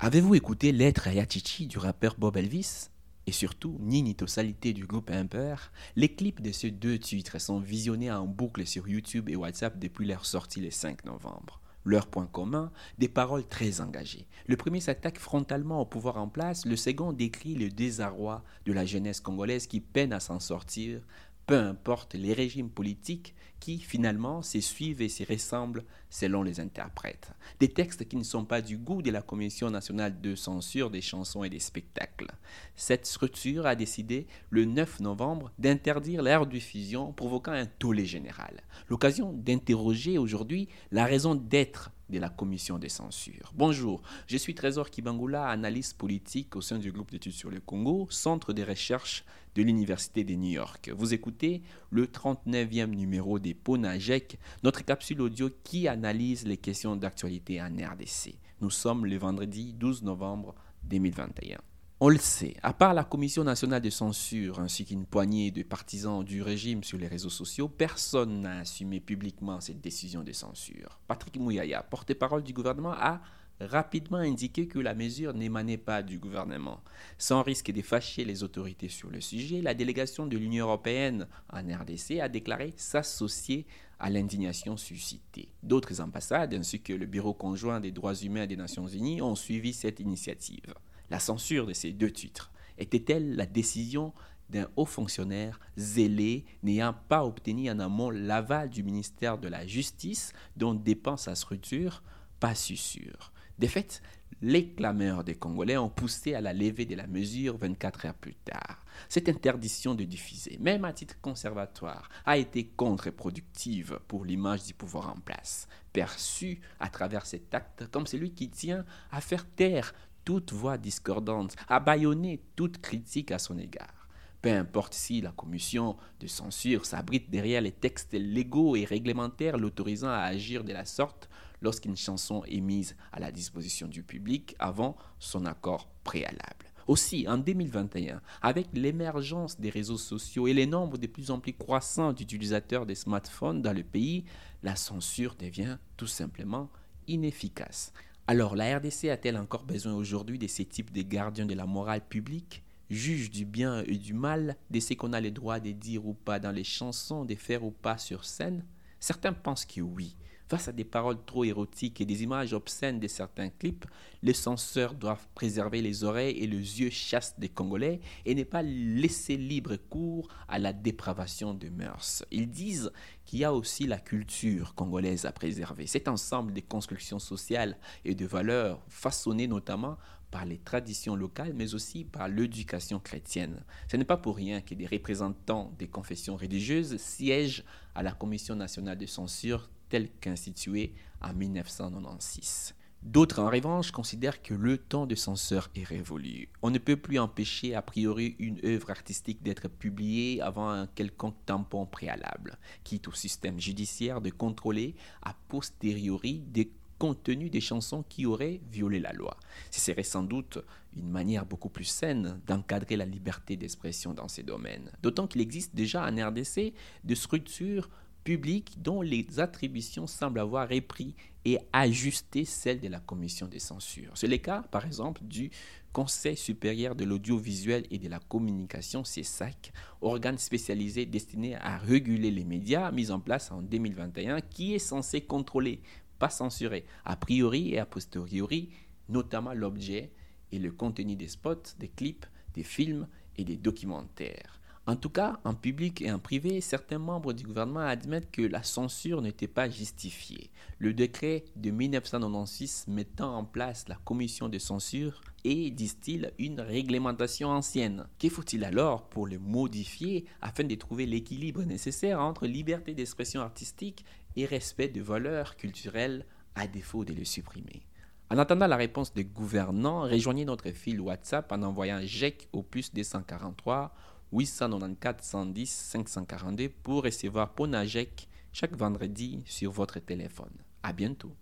Avez-vous écouté Lettre à Yachichi du rappeur Bob Elvis et surtout Nini Salité du groupe Impair, les clips de ces deux titres sont visionnés en boucle sur YouTube et WhatsApp depuis leur sortie le 5 novembre. Leur point commun, des paroles très engagées. Le premier s'attaque frontalement au pouvoir en place, le second décrit le désarroi de la jeunesse congolaise qui peine à s'en sortir peu importe les régimes politiques qui finalement se suivent et se ressemblent selon les interprètes. Des textes qui ne sont pas du goût de la Commission nationale de censure des chansons et des spectacles. Cette structure a décidé le 9 novembre d'interdire l'air diffusion provoquant un tollé général. L'occasion d'interroger aujourd'hui la raison d'être de la commission des censures. Bonjour, je suis Trésor Kibangula, analyste politique au sein du groupe d'études sur le Congo, centre de recherche de l'Université de New York. Vous écoutez le 39e numéro des PONAGEC, notre capsule audio qui analyse les questions d'actualité en RDC. Nous sommes le vendredi 12 novembre 2021. On le sait, à part la Commission nationale de censure ainsi qu'une poignée de partisans du régime sur les réseaux sociaux, personne n'a assumé publiquement cette décision de censure. Patrick Mouyaya, porte-parole du gouvernement, a rapidement indiqué que la mesure n'émanait pas du gouvernement. Sans risque de fâcher les autorités sur le sujet, la délégation de l'Union européenne en RDC a déclaré s'associer à l'indignation suscitée. D'autres ambassades ainsi que le Bureau conjoint des droits humains des Nations Unies ont suivi cette initiative. La censure de ces deux titres était-elle la décision d'un haut fonctionnaire zélé n'ayant pas obtenu en amont l'aval du ministère de la Justice dont dépend sa structure? Pas si sûr. De fait, les clameurs des Congolais ont poussé à la levée de la mesure 24 heures plus tard. Cette interdiction de diffuser, même à titre conservatoire, a été contre-productive pour l'image du pouvoir en place, perçue à travers cet acte comme celui qui tient à faire taire toute voix discordante, à bâillonner toute critique à son égard. Peu importe si la commission de censure s'abrite derrière les textes légaux et réglementaires l'autorisant à agir de la sorte lorsqu'une chanson est mise à la disposition du public avant son accord préalable. Aussi, en 2021, avec l'émergence des réseaux sociaux et les nombres de plus en plus croissants d'utilisateurs des smartphones dans le pays, la censure devient tout simplement inefficace. Alors, la RDC a-t-elle encore besoin aujourd'hui de ces types de gardiens de la morale publique? Juges du bien et du mal, de ce qu'on a le droit de dire ou pas dans les chansons, de faire ou pas sur scène? Certains pensent que oui, Face à des paroles trop érotiques et des images obscènes de certains clips, les censeurs doivent préserver les oreilles et les yeux chastes des Congolais et ne pas laisser libre cours à la dépravation de mœurs. Ils disent qu'il y a aussi la culture congolaise à préserver. Cet ensemble de constructions sociales et de valeurs façonnées notamment par les traditions locales, mais aussi par l'éducation chrétienne. Ce n'est pas pour rien que des représentants des confessions religieuses siègent à la Commission nationale de censure tel qu'institué en 1996. D'autres, en revanche, considèrent que le temps de censeur est révolu. On ne peut plus empêcher a priori une œuvre artistique d'être publiée avant un quelconque tampon préalable, quitte au système judiciaire de contrôler a posteriori des contenus des chansons qui auraient violé la loi. Ce serait sans doute une manière beaucoup plus saine d'encadrer la liberté d'expression dans ces domaines. D'autant qu'il existe déjà en RDC des structures dont les attributions semblent avoir repris et ajusté celles de la commission des censures. C'est le cas, par exemple, du Conseil supérieur de l'audiovisuel et de la communication, CESAC, organe spécialisé destiné à réguler les médias, mis en place en 2021, qui est censé contrôler, pas censurer, a priori et a posteriori, notamment l'objet et le contenu des spots, des clips, des films et des documentaires. En tout cas, en public et en privé, certains membres du gouvernement admettent que la censure n'était pas justifiée. Le décret de 1996 mettant en place la commission de censure est, disent-ils, une réglementation ancienne. Que faut-il alors pour le modifier afin de trouver l'équilibre nécessaire entre liberté d'expression artistique et respect de valeurs culturelles à défaut de le supprimer? En attendant la réponse des gouvernants, rejoignez notre fil WhatsApp en envoyant GEC au plus 243 894 110 542 pour recevoir Ponajek chaque vendredi sur votre téléphone. À bientôt.